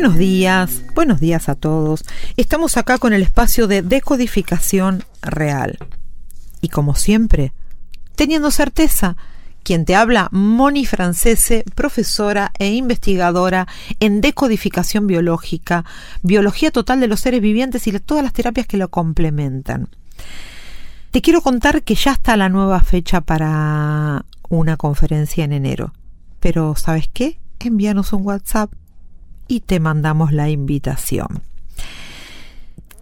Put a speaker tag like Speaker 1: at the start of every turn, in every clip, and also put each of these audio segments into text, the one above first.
Speaker 1: Buenos días, buenos días a todos. Estamos acá con el espacio de decodificación real. Y como siempre, teniendo certeza, quien te habla, Moni Francese, profesora e investigadora en decodificación biológica, biología total de los seres vivientes y todas las terapias que lo complementan. Te quiero contar que ya está la nueva fecha para una conferencia en enero. Pero, ¿sabes qué? Envíanos un WhatsApp y te mandamos la invitación.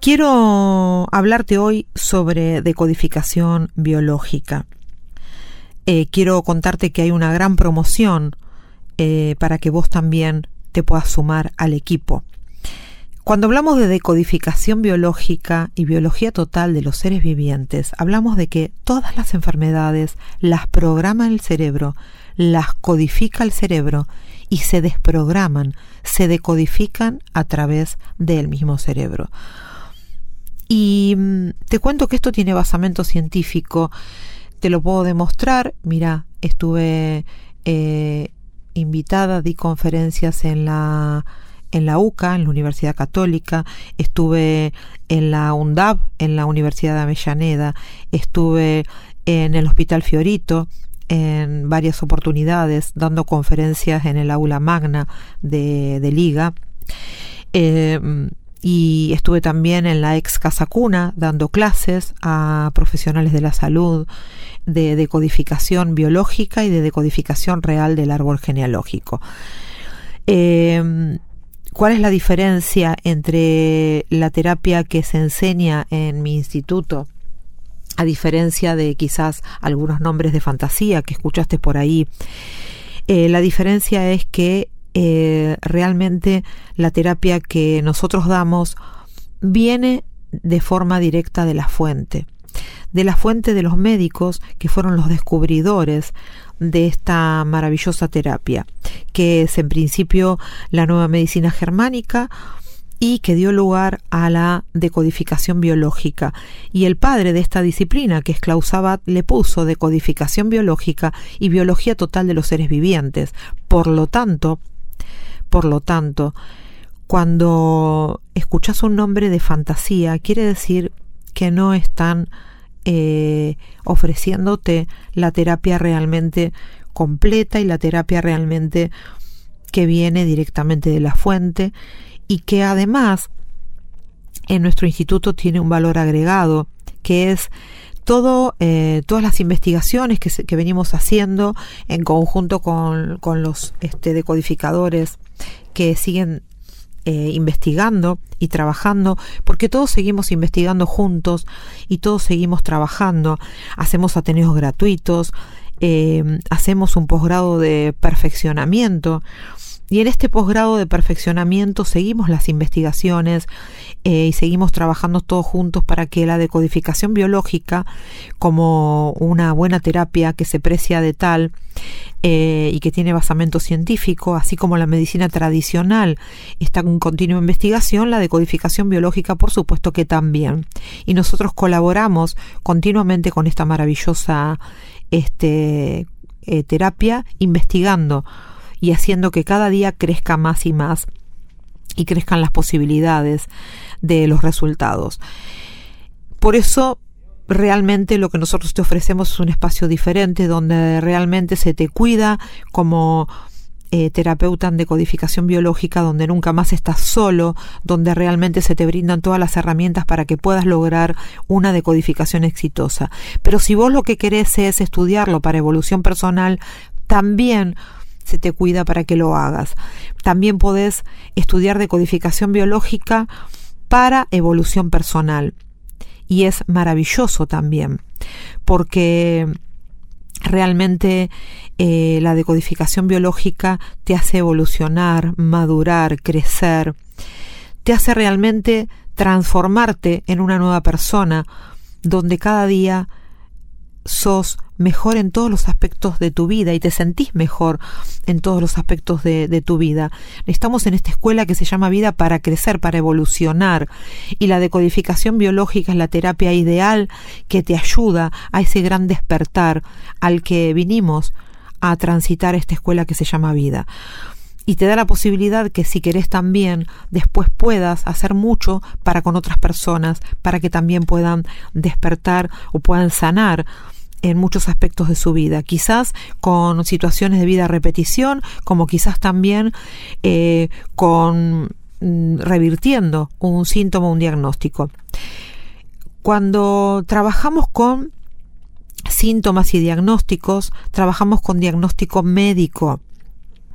Speaker 1: Quiero hablarte hoy sobre decodificación biológica. Eh, quiero contarte que hay una gran promoción eh, para que vos también te puedas sumar al equipo. Cuando hablamos de decodificación biológica y biología total de los seres vivientes, hablamos de que todas las enfermedades las programa el cerebro, las codifica el cerebro y se desprograman, se decodifican a través del mismo cerebro. Y mm, te cuento que esto tiene basamento científico, te lo puedo demostrar, mira, estuve eh, invitada, di conferencias en la en la UCA, en la Universidad Católica, estuve en la UNDAB, en la Universidad de Avellaneda, estuve en el Hospital Fiorito, en varias oportunidades dando conferencias en el aula magna de, Liga. Eh, y estuve también en la ex Casa Cuna dando clases a profesionales de la salud de decodificación biológica y de decodificación real del árbol genealógico. Eh, ¿Cuál es la diferencia entre la terapia que se enseña en mi instituto a diferencia de quizás algunos nombres de fantasía que escuchaste por ahí. Eh, la diferencia es que eh, realmente la terapia que nosotros damos viene de forma directa de la fuente, de la fuente de los médicos que fueron los descubridores de esta maravillosa terapia, que es en principio la nueva medicina germánica, y que dio lugar a la decodificación biológica. Y el padre de esta disciplina, que es Klaus Sabat, le puso decodificación biológica y biología total de los seres vivientes. Por lo tanto, por lo tanto, cuando escuchas un nombre de fantasía, quiere decir que no están eh, ofreciéndote la terapia realmente completa y la terapia realmente que viene directamente de la fuente y que además en nuestro instituto tiene un valor agregado, que es todo, eh, todas las investigaciones que, que, venimos haciendo en conjunto con, con los este, decodificadores que siguen eh, investigando y trabajando, porque todos seguimos investigando juntos y todos seguimos trabajando. Hacemos ateneos gratuitos, eh, hacemos un posgrado de perfeccionamiento y en este posgrado de perfeccionamiento seguimos las investigaciones eh, y seguimos trabajando todos juntos para que la decodificación biológica, como una buena terapia que se precia de tal eh, y que tiene basamento científico, así como la medicina tradicional está en continua investigación, la decodificación biológica por supuesto que también. Y nosotros colaboramos continuamente con esta maravillosa este, eh, terapia investigando y haciendo que cada día crezca más y más y crezcan las posibilidades de los resultados. Por eso realmente lo que nosotros te ofrecemos es un espacio diferente donde realmente se te cuida como eh, terapeuta en decodificación biológica, donde nunca más estás solo, donde realmente se te brindan todas las herramientas para que puedas lograr una decodificación exitosa. Pero si vos lo que querés es estudiarlo para evolución personal, también se te cuida para que lo hagas. También podés estudiar decodificación biológica para evolución personal. Y es maravilloso también, porque realmente eh, la decodificación biológica te hace evolucionar, madurar, crecer, te hace realmente transformarte en una nueva persona, donde cada día sos mejor en todos los aspectos de tu vida y te sentís mejor en todos los aspectos de, de, tu vida. Estamos en esta escuela que se llama vida para crecer, para evolucionar y la decodificación biológica es la terapia ideal que te ayuda a ese gran despertar al que vinimos a transitar esta escuela que se llama vida y te da la posibilidad que si querés también después puedas hacer mucho para con otras personas, para que también puedan despertar o puedan sanar en muchos aspectos de su vida, quizás con situaciones de vida repetición, como quizás también eh, con mm, revirtiendo un síntoma, un diagnóstico. Cuando trabajamos con síntomas y diagnósticos, trabajamos con diagnóstico médico.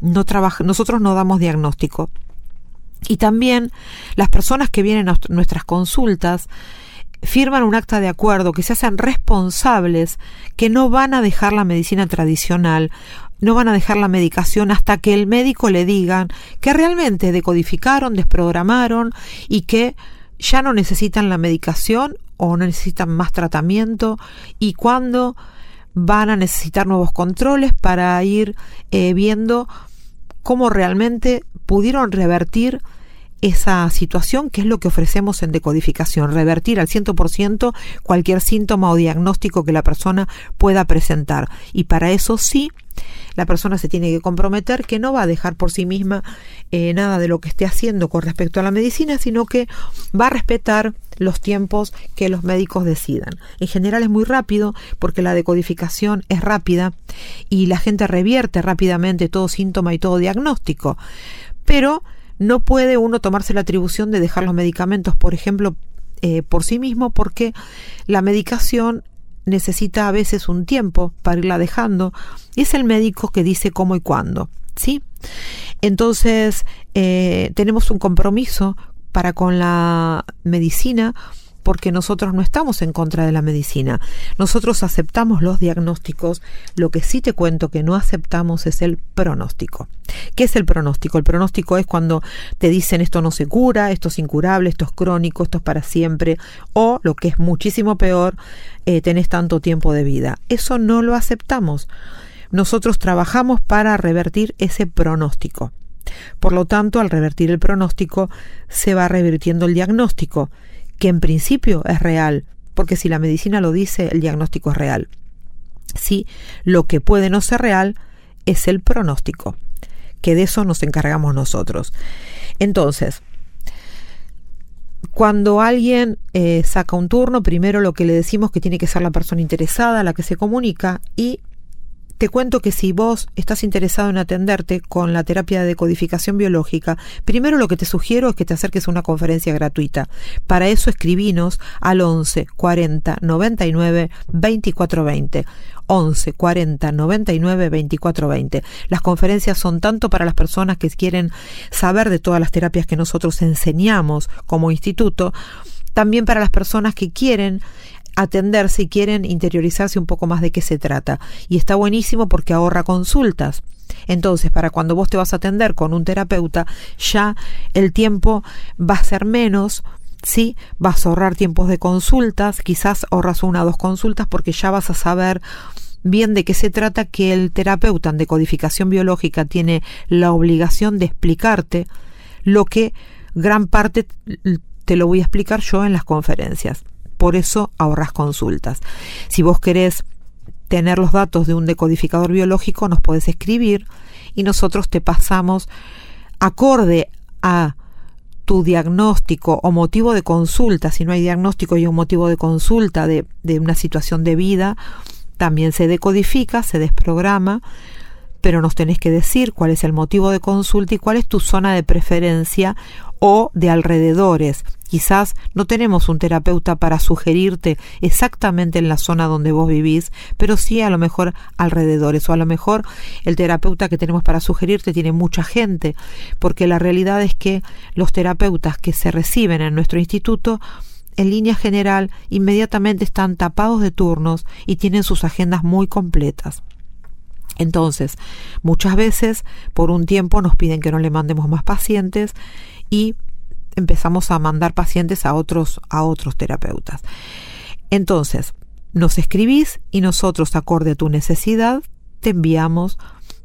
Speaker 1: No nosotros no damos diagnóstico. Y también las personas que vienen a nuestras consultas firman un acta de acuerdo, que se hacen responsables, que no van a dejar la medicina tradicional, no van a dejar la medicación hasta que el médico le digan que realmente decodificaron, desprogramaron y que ya no necesitan la medicación o no necesitan más tratamiento y cuándo van a necesitar nuevos controles para ir eh, viendo cómo realmente pudieron revertir esa situación, que es lo que ofrecemos en decodificación, revertir al 100% cualquier síntoma o diagnóstico que la persona pueda presentar. Y para eso sí, la persona se tiene que comprometer que no va a dejar por sí misma eh, nada de lo que esté haciendo con respecto a la medicina, sino que va a respetar los tiempos que los médicos decidan. En general es muy rápido porque la decodificación es rápida y la gente revierte rápidamente todo síntoma y todo diagnóstico. Pero no puede uno tomarse la atribución de dejar los medicamentos, por ejemplo, eh, por sí mismo, porque la medicación necesita a veces un tiempo para irla dejando y es el médico que dice cómo y cuándo, ¿sí? Entonces, eh, tenemos un compromiso para con la medicina porque nosotros no estamos en contra de la medicina. Nosotros aceptamos los diagnósticos. Lo que sí te cuento que no aceptamos es el pronóstico. ¿Qué es el pronóstico? El pronóstico es cuando te dicen esto no se cura, esto es incurable, esto es crónico, esto es para siempre, o lo que es muchísimo peor, eh, tenés tanto tiempo de vida. Eso no lo aceptamos. Nosotros trabajamos para revertir ese pronóstico. Por lo tanto, al revertir el pronóstico, se va revirtiendo el diagnóstico que en principio es real, porque si la medicina lo dice, el diagnóstico es real. Sí, lo que puede no ser real es el pronóstico, que de eso nos encargamos nosotros. Entonces, cuando alguien eh, saca un turno, primero lo que le decimos que tiene que ser la persona interesada, la que se comunica, y te cuento que si vos estás interesado en atenderte con la terapia de decodificación biológica, primero lo que te sugiero es que te acerques a una conferencia gratuita. Para eso escribinos al 11 40 99 24 20. 11 40 99 24 20. Las conferencias son tanto para las personas que quieren saber de todas las terapias que nosotros enseñamos como instituto, también para las personas que quieren atender si quieren interiorizarse un poco más de qué se trata. Y está buenísimo porque ahorra consultas. Entonces, para cuando vos te vas a atender con un terapeuta, ya el tiempo va a ser menos, ¿sí? Vas a ahorrar tiempos de consultas, quizás ahorras una o dos consultas porque ya vas a saber bien de qué se trata que el terapeuta en decodificación biológica tiene la obligación de explicarte lo que gran parte te lo voy a explicar yo en las conferencias por eso ahorras consultas. Si vos querés tener los datos de un decodificador biológico, nos podés escribir y nosotros te pasamos acorde a tu diagnóstico o motivo de consulta, si no hay diagnóstico y un motivo de consulta de, de una situación de vida, también se decodifica, se desprograma, pero nos tenés que decir cuál es el motivo de consulta y cuál es tu zona de preferencia o de alrededores. Quizás no tenemos un terapeuta para sugerirte exactamente en la zona donde vos vivís, pero sí a lo mejor alrededores o a lo mejor el terapeuta que tenemos para sugerirte tiene mucha gente, porque la realidad es que los terapeutas que se reciben en nuestro instituto en línea general inmediatamente están tapados de turnos y tienen sus agendas muy completas. Entonces, muchas veces por un tiempo nos piden que no le mandemos más pacientes y empezamos a mandar pacientes a otros, a otros terapeutas. Entonces, nos escribís y nosotros, acorde a tu necesidad, te enviamos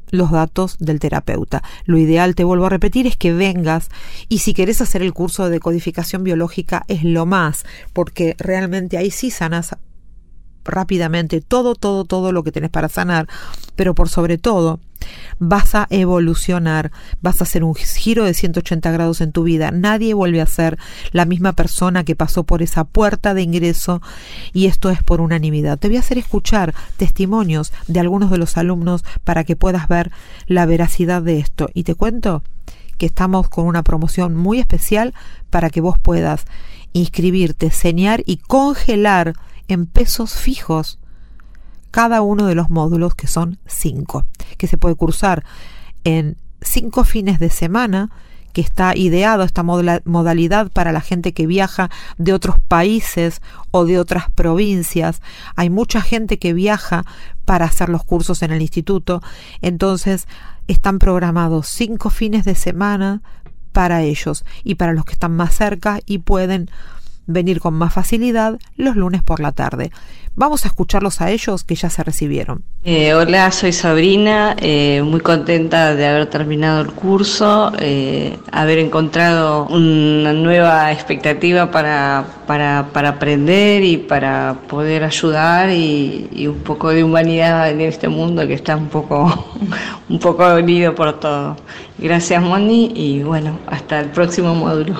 Speaker 1: los datos del terapeuta. Lo ideal, te vuelvo a repetir, es que vengas y si querés hacer el curso de decodificación biológica es lo más, porque realmente ahí sí sanas rápidamente todo, todo, todo lo que tenés para sanar, pero por sobre todo vas a evolucionar, vas a hacer un giro de 180 grados en tu vida. Nadie vuelve a ser la misma persona que pasó por esa puerta de ingreso y esto es por unanimidad. Te voy a hacer escuchar testimonios de algunos de los alumnos para que puedas ver la veracidad de esto. Y te cuento que estamos con una promoción muy especial para que vos puedas inscribirte, señar y congelar en pesos fijos cada uno de los módulos, que son cinco, que se puede cursar en cinco fines de semana, que está ideado esta modalidad para la gente que viaja de otros países o de otras provincias. Hay mucha gente que viaja para hacer los cursos en el instituto, entonces están programados cinco fines de semana para ellos y para los que están más cerca y pueden venir con más facilidad los lunes por la tarde. Vamos a escucharlos a ellos que ya se recibieron.
Speaker 2: Eh, hola, soy Sabrina, eh, muy contenta de haber terminado el curso, eh, haber encontrado una nueva expectativa para, para, aprender y para poder ayudar y, un poco de humanidad en este mundo que está un poco, un poco unido por todo. Gracias Moni y bueno, hasta el próximo módulo.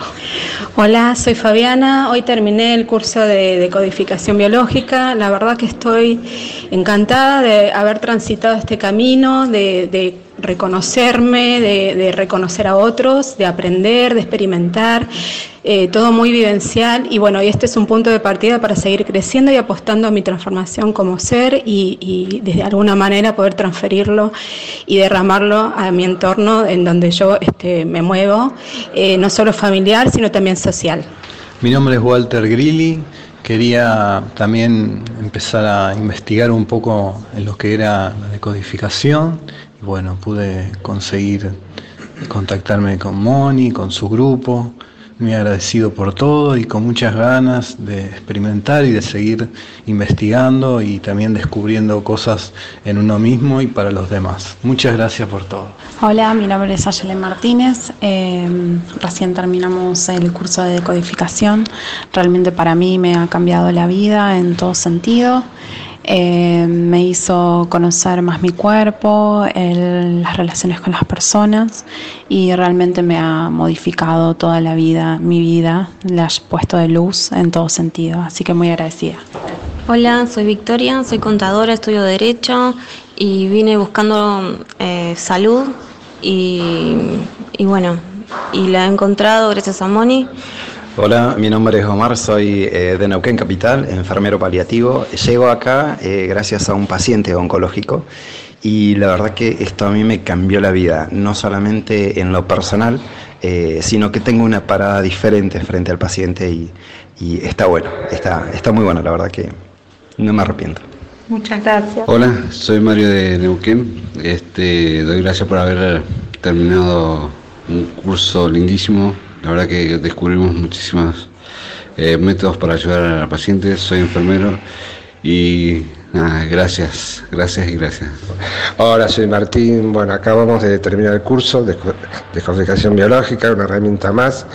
Speaker 3: Hola, soy Fabiana, hoy terminé el curso de, codificación biológica, la verdad que estoy encantada de haber transitado este camino, de, reconocerme, de, reconocer a otros, de aprender, de experimentar, eh, todo muy vivencial y bueno, este es un punto de partida para seguir creciendo y apostando a mi transformación como ser y, y de alguna manera poder transferirlo y derramarlo a mi entorno en donde yo este, me muevo, eh, no solo familiar, sino también social.
Speaker 4: Mi nombre es Walter Grilli, quería también empezar a investigar un poco en lo que era la decodificación. Y bueno, pude conseguir contactarme con Moni, con su grupo, muy agradecido por todo y con muchas ganas de experimentar y de seguir investigando y también descubriendo cosas en uno mismo y para los demás. Muchas gracias por todo.
Speaker 5: Hola, mi nombre es Ayelen Martínez. Eh, recién terminamos el curso de decodificación. Realmente para mí me ha cambiado la vida en todo sentido. Eh, me hizo conocer más mi cuerpo, las relaciones con las personas y realmente me ha modificado toda la vida, mi vida, le ha puesto de luz en todo sentido, así que muy agradecida.
Speaker 6: Hola, soy Victoria, soy contadora, estudio Derecho y vine buscando eh, salud y bueno, y la he encontrado gracias a Moni
Speaker 7: Hola, mi nombre es Omar, soy eh, de Neuquén Capital, enfermero paliativo. Llego acá eh, gracias a un paciente oncológico y la verdad que esto a mí me cambió la vida, no solamente en lo personal, eh, sino que tengo una parada diferente frente al paciente y, está bueno, está, está muy bueno, la verdad que no me arrepiento.
Speaker 3: Muchas gracias.
Speaker 8: Hola, soy Mario de Neuquén. Este, doy gracias por haber terminado un curso lindísimo la verdad que descubrimos muchísimos eh, métodos para ayudar a la paciente. Soy enfermero y nada, gracias, gracias y gracias.
Speaker 9: Hola, soy Martín. Bueno, acabamos de terminar el curso de descodificación biológica, una herramienta más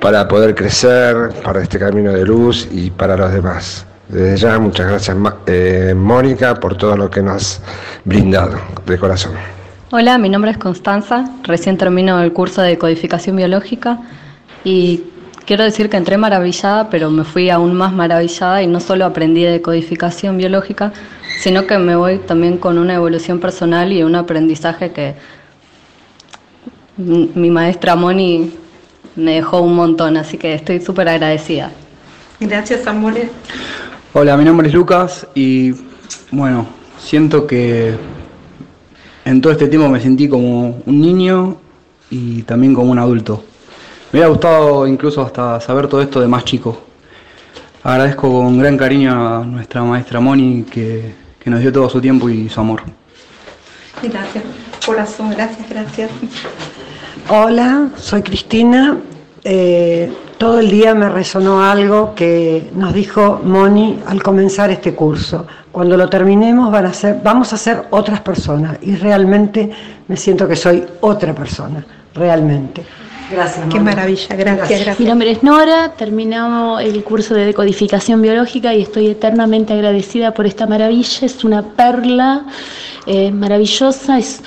Speaker 9: para poder crecer, para este camino de luz y para los demás. Desde ya, muchas gracias, eh, Mónica, por todo lo que nos has brindado de corazón.
Speaker 10: Hola, mi nombre es Constanza, recién termino el curso de codificación biológica y quiero decir que entré maravillada, pero me fui aún más maravillada y no solo aprendí de codificación biológica, sino que me voy también con una evolución personal y un aprendizaje que mi maestra Moni me dejó un montón, así que estoy súper agradecida.
Speaker 3: Gracias, amores.
Speaker 11: Hola, mi nombre es Lucas y bueno, siento que en todo este tiempo me sentí como un niño y también como un adulto. Me hubiera gustado incluso hasta saber todo esto de más chico. Agradezco con gran cariño a nuestra maestra Moni que, que nos dio todo su tiempo y su amor.
Speaker 3: Gracias, corazón, gracias, gracias.
Speaker 12: Hola, soy Cristina, eh, todo el día me resonó algo que nos dijo Moni al comenzar este curso. Cuando lo terminemos van a ser, vamos a ser otras personas y realmente me siento que soy otra persona, realmente. Gracias.
Speaker 1: Qué maravilla, gracias, gracias.
Speaker 13: Mi nombre es Nora, terminamos el curso de decodificación biológica y estoy eternamente agradecida por esta maravilla. Es una perla eh, maravillosa, es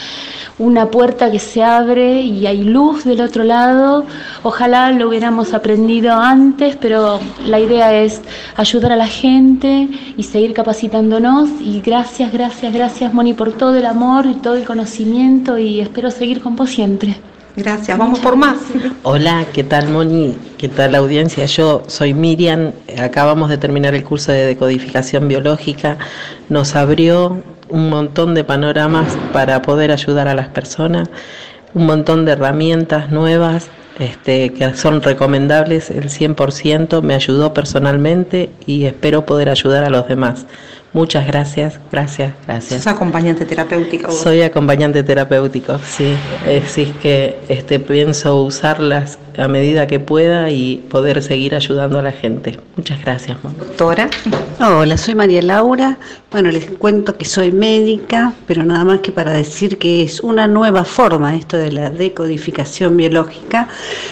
Speaker 13: una puerta que se abre y hay luz del otro lado. Ojalá lo hubiéramos aprendido antes, pero la idea es ayudar a la gente y seguir capacitándonos. Y gracias, gracias, gracias Moni por todo el amor y todo el conocimiento y espero seguir con vos siempre.
Speaker 1: Gracias, vamos por más.
Speaker 14: Hola, ¿qué tal Moni? ¿Qué tal la audiencia? Yo soy Miriam, acabamos de terminar el curso de decodificación biológica, nos abrió un montón de panoramas para poder ayudar a las personas, un montón de herramientas nuevas este, que son recomendables el 100%, me ayudó personalmente y espero poder ayudar a los demás. Muchas gracias, gracias, gracias.
Speaker 1: ¿Sos acompañante terapéutico?
Speaker 14: Soy acompañante terapéutico, sí. Así es que este, pienso usarlas a medida que pueda y poder seguir ayudando a la gente. Muchas gracias,
Speaker 1: Doctora.
Speaker 15: Hola, soy María Laura. Bueno, les cuento que soy médica, pero nada más que para decir que es una nueva forma esto de la decodificación biológica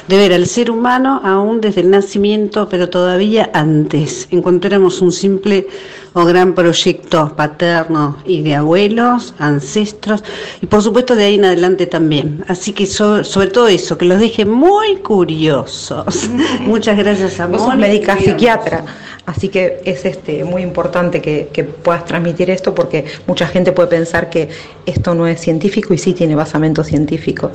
Speaker 15: de ver al ser humano aún desde el nacimiento, pero todavía antes. Encontramos un simple o gran proyecto paterno y de abuelos, ancestros y por supuesto de ahí en adelante también. Así que sobre todo eso, que los deje muy curiosos. Muchas gracias a
Speaker 1: vos. sos médica psiquiatra. Así que es este, muy importante que, puedas transmitir esto porque mucha gente puede pensar que esto no es científico y sí tiene basamento científico.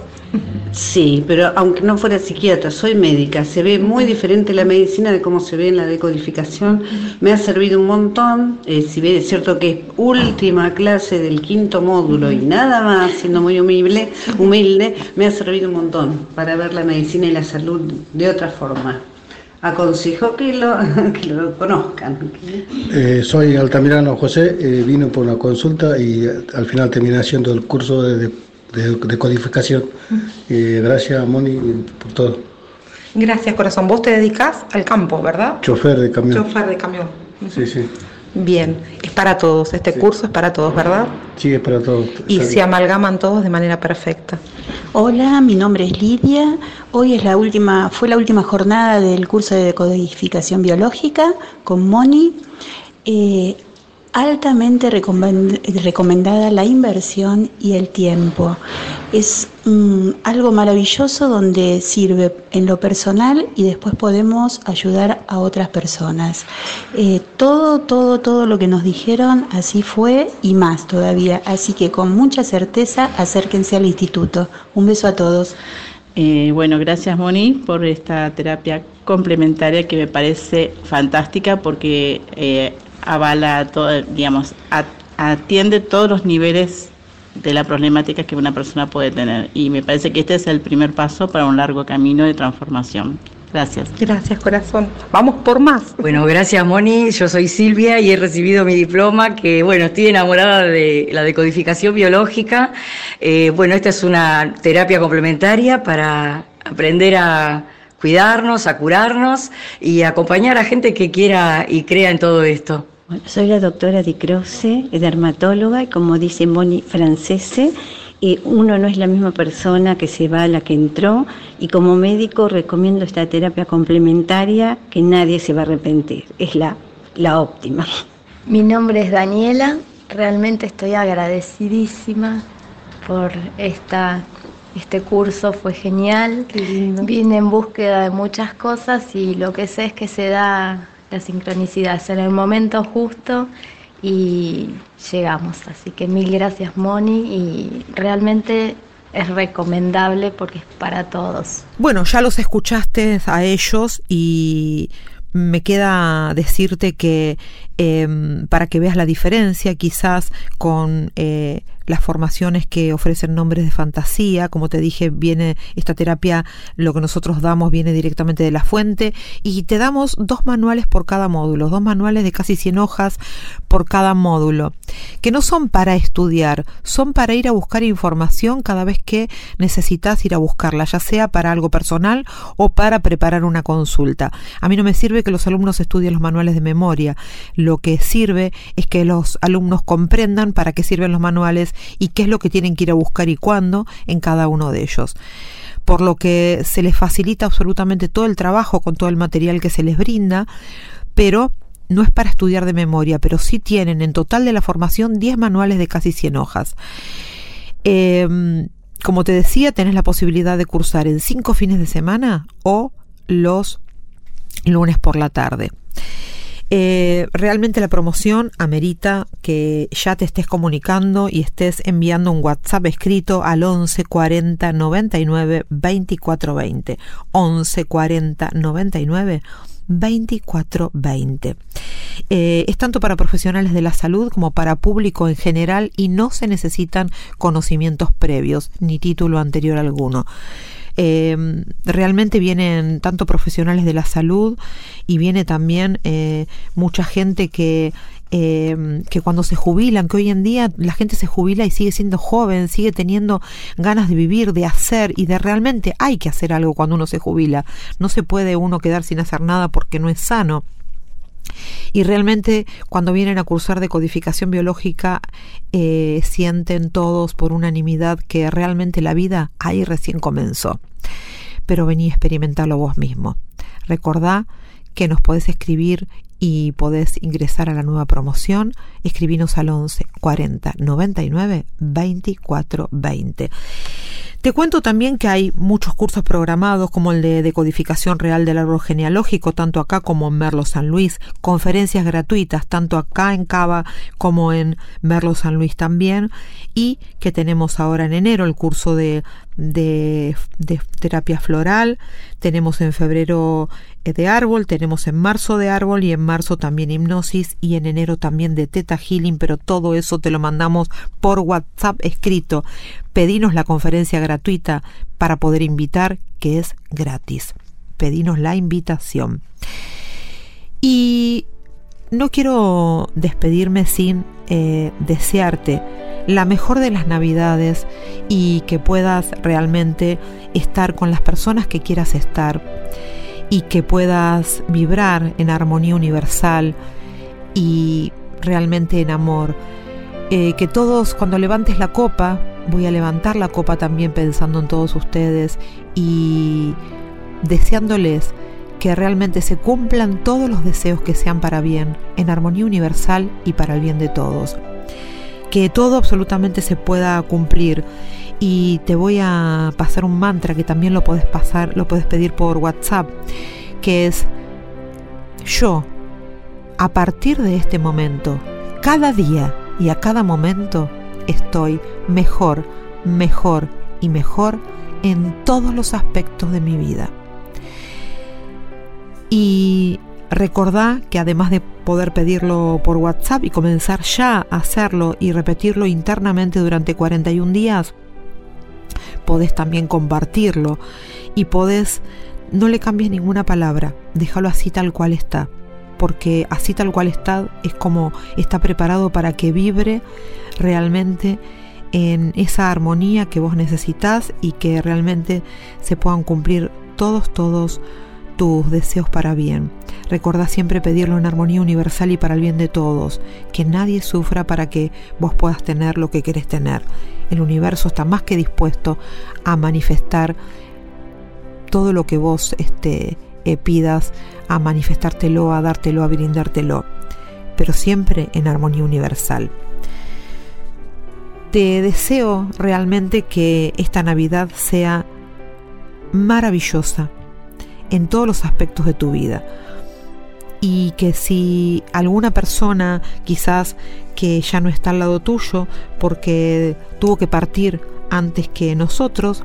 Speaker 15: Sí, pero aunque no fuera psiquiatra, soy médica, se ve muy diferente la medicina de cómo se ve en la decodificación. Me ha servido un montón, eh, si bien es cierto que es última clase del quinto módulo y nada más, siendo muy humilde, humilde, me ha servido un montón para ver la medicina y la salud de otra forma aconsejo que lo, que lo conozcan.
Speaker 16: Eh, soy Altamirano José, eh, vino por una consulta y al final terminé haciendo el curso de, de, codificación. Eh, gracias, Moni, por todo.
Speaker 1: Gracias, corazón. Vos te dedicas al campo, ¿verdad?
Speaker 16: Chofer de camión.
Speaker 1: Chofer de camión.
Speaker 16: Sí, sí.
Speaker 1: Bien, es para todos, este curso es para todos, ¿verdad?
Speaker 16: Sí, es para todos.
Speaker 1: Y se amalgaman todos de manera perfecta.
Speaker 17: Hola, mi nombre es Lidia. Hoy es la última, fue la última jornada del curso de decodificación biológica con Moni. Eh, altamente recomendada la inversión y el tiempo. Es mm, algo maravilloso donde sirve en lo personal y después podemos ayudar a otras personas. Eh, todo, todo, todo lo que nos dijeron así fue y más todavía. Así que con mucha certeza acérquense al instituto. Un beso a todos.
Speaker 18: Eh, bueno, gracias Moni por esta terapia complementaria que me parece fantástica porque eh, avala todo, digamos, atiende todos los niveles de la problemática que una persona puede tener. Y me parece que este es el primer paso para un largo camino de transformación. Gracias.
Speaker 1: Gracias, corazón. Vamos por más.
Speaker 19: Bueno, gracias, Moni. Yo soy Silvia y he recibido mi diploma, que bueno, estoy enamorada de la decodificación biológica. Eh, bueno, esta es una terapia complementaria para aprender a cuidarnos, a curarnos y acompañar a gente que quiera y crea en todo esto.
Speaker 20: Bueno, soy la doctora Di Croce, dermatóloga y como dice Moni, francese. Y uno no es la misma persona que se va a la que entró y como médico recomiendo esta terapia complementaria que nadie se va a arrepentir, es la, la óptima.
Speaker 21: Mi nombre es Daniela, realmente estoy agradecidísima por esta este curso fue genial. Vine en búsqueda de muchas cosas y lo que sé es que se da la sincronicidad, en el momento justo y llegamos. Así que mil gracias Moni y realmente es recomendable porque es para todos.
Speaker 1: Bueno, ya los escuchaste a ellos y me queda decirte que em, para que veas la diferencia quizás con eh, las formaciones que ofrecen nombres de fantasía, como te dije, viene esta terapia, lo que nosotros damos viene directamente de la fuente y te damos dos manuales por cada módulo, dos manuales de casi 100 hojas por cada módulo, que no son para estudiar, son para ir a buscar información cada vez que necesitas ir a buscarla, ya sea para algo personal o para preparar una consulta. A mí no me sirve que los alumnos estudien los manuales de memoria, lo que sirve es que los alumnos comprendan para qué sirven los manuales y qué es lo que tienen que ir a buscar y cuándo en cada uno de ellos por lo que se les facilita absolutamente todo el trabajo con todo el material que se les brinda, pero no es para estudiar de memoria, pero sí tienen en total de la formación 10 manuales de casi 100 hojas. Em, como te decía, tenés la posibilidad de cursar en 5 fines de semana o los lunes por la tarde. Eh, realmente la promoción amerita que ya te estés comunicando y estés enviando un WhatsApp escrito al 11 40 99 24 20. 11 40 99 24 20. es tanto para profesionales de la salud como para público en general y no se necesitan conocimientos previos ni título anterior alguno. Eh, realmente vienen tanto profesionales de la salud y viene también eh, mucha gente que eh, que cuando se jubilan, que hoy en día la gente se jubila y sigue siendo joven, sigue teniendo ganas de vivir, de hacer y de realmente hay que hacer algo cuando uno se jubila. No se puede uno quedar sin hacer nada porque no es sano. Y realmente cuando vienen a cursar de codificación biológica eh, sienten todos por unanimidad que realmente la vida ahí recién comenzó. Pero vení a experimentarlo vos mismo. Recordá que nos podés escribir y podés ingresar a la nueva promoción. Escribinos al 11 40 99 24 20. Te cuento también que hay muchos cursos programados como el de decodificación real del árbol genealógico, tanto acá como en Merlo San Luis, conferencias gratuitas, tanto acá en Cava como en Merlo San Luis también, y que tenemos ahora en enero el curso de, de, terapia floral, tenemos en febrero eh, de árbol, tenemos en marzo de árbol y en marzo también hipnosis y en enero también de teta healing, pero todo eso te lo mandamos por WhatsApp escrito. Pedinos la conferencia gratuita para poder invitar, que es gratis. Pedinos la invitación. Y no quiero despedirme sin eh, desearte la mejor de las navidades y que puedas realmente estar con las personas que quieras estar y que puedas vibrar en armonía universal y realmente en amor. Eh, que todos cuando levantes la copa, voy a levantar la copa también pensando en todos ustedes y deseándoles que realmente se cumplan todos los deseos que sean para bien, en armonía universal y para el bien de todos. Que todo absolutamente se pueda cumplir y te voy a pasar un mantra que también lo puedes pasar, lo puedes pedir por WhatsApp, que es yo a partir de este momento, cada día y a cada momento estoy mejor, mejor y mejor en todos los aspectos de mi vida. Y recordá que además de poder pedirlo por WhatsApp y comenzar ya a hacerlo y repetirlo internamente durante 41 días, podés también compartirlo y podés, no le cambies ninguna palabra, déjalo así tal cual está, porque así tal cual está es como está preparado para que vibre realmente en esa armonía que vos necesitas y que realmente se puedan cumplir todos, todos tus deseos para bien. Recordá siempre pedirlo en armonía universal y para el bien de todos, que nadie sufra para que vos puedas tener lo que querés tener. El universo está más que dispuesto a manifestar todo lo que vos este, eh, pidas, a manifestártelo, a dártelo, a brindártelo, pero siempre en armonía universal. Te deseo realmente que esta Navidad sea maravillosa en todos los aspectos de tu vida. Y que si alguna persona quizás que ya no está al lado tuyo porque tuvo que partir antes que nosotros,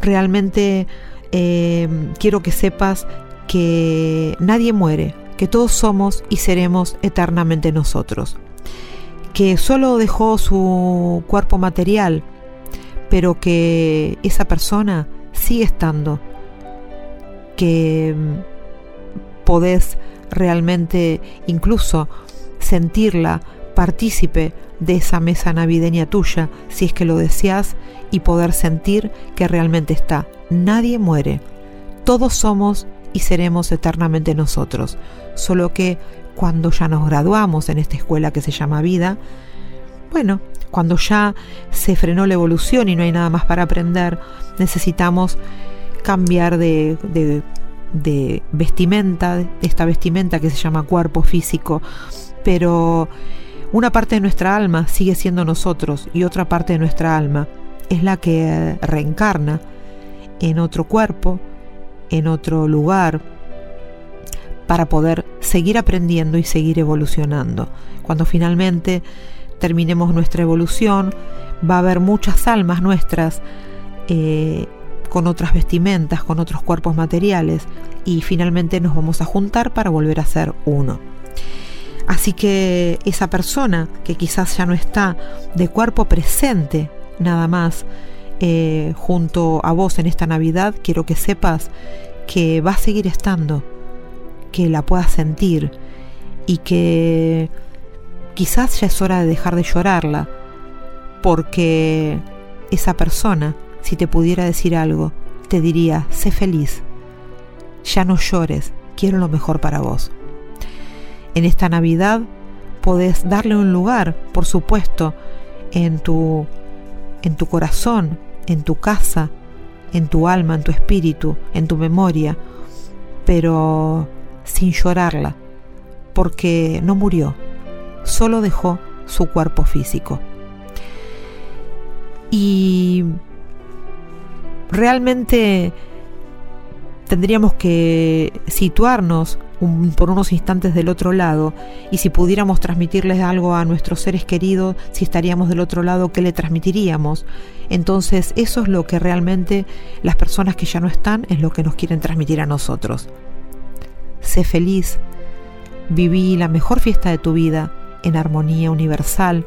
Speaker 1: realmente eh, quiero que sepas que nadie muere, que todos somos y seremos eternamente nosotros. que solo dejó su cuerpo material, pero que esa persona sigue estando, que mm, podés realmente incluso sentirla partícipe de esa mesa navideña tuya, si es que lo deseas, y poder sentir que realmente está. Nadie muere. Todos somos y seremos eternamente nosotros. Solo que cuando ya nos graduamos en esta escuela que se llama vida, bueno, cuando ya se frenó la evolución y no hay nada más para aprender, necesitamos cambiar de, de, vestimenta, de esta vestimenta que se llama cuerpo físico, pero una parte de nuestra alma sigue siendo nosotros y otra parte de nuestra alma es la que reencarna en otro cuerpo, en otro lugar, para poder seguir aprendiendo y seguir evolucionando. Cuando finalmente terminemos nuestra evolución, va a haber muchas almas nuestras eh, con otras vestimentas, con otros cuerpos materiales, y finalmente nos vamos a juntar para volver a ser uno. Así que esa persona que quizás ya no está de cuerpo presente nada más eh, junto a vos en esta Navidad, quiero que sepas que va a seguir estando, que la puedas sentir y que quizás ya es hora de dejar de llorarla, porque esa persona, si te pudiera decir algo, te diría, sé feliz, ya no llores, quiero lo mejor para vos. En esta Navidad podés darle un lugar, por supuesto, en tu, en tu corazón, en tu casa, en tu alma, en tu espíritu, en tu memoria, pero sin llorarla, porque no murió, solo dejó su cuerpo físico. Y realmente tendríamos que situarnos por unos instantes del otro lado y si pudiéramos transmitirles algo a nuestros seres queridos, si estaríamos del otro lado, ¿qué le transmitiríamos? Entonces eso es lo que realmente las personas que ya no están es lo que nos quieren transmitir a nosotros. Sé feliz, viví la mejor fiesta de tu vida en armonía universal,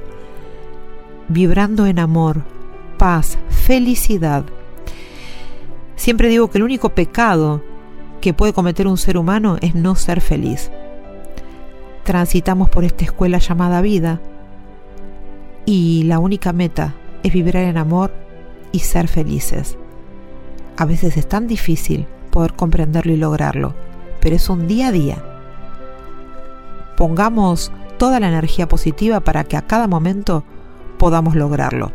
Speaker 1: vibrando en amor, paz, felicidad. Siempre digo que el único pecado que puede cometer un ser humano es no ser feliz. Transitamos por esta escuela llamada vida y la única meta es vibrar en amor y ser felices. A veces es tan difícil poder comprenderlo y lograrlo, pero es un día a día. Pongamos toda la energía positiva para que a cada momento podamos lograrlo.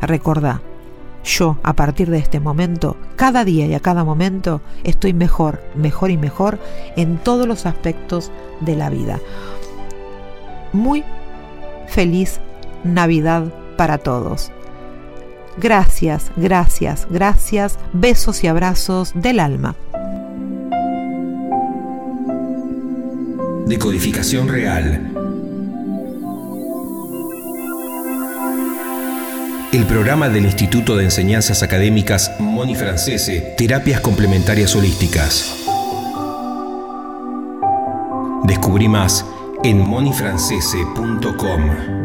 Speaker 1: Recordá, yo a partir de este momento, cada día y a cada momento, estoy mejor, mejor y mejor en todos los aspectos de la vida. Muy feliz Navidad para todos. Gracias, gracias, gracias. Besos y abrazos del alma.
Speaker 22: Decodificación real el programa del Instituto de Enseñanzas Académicas Moni Francese, Terapias Complementarias Holísticas. Descubrí más en monifrancese.com.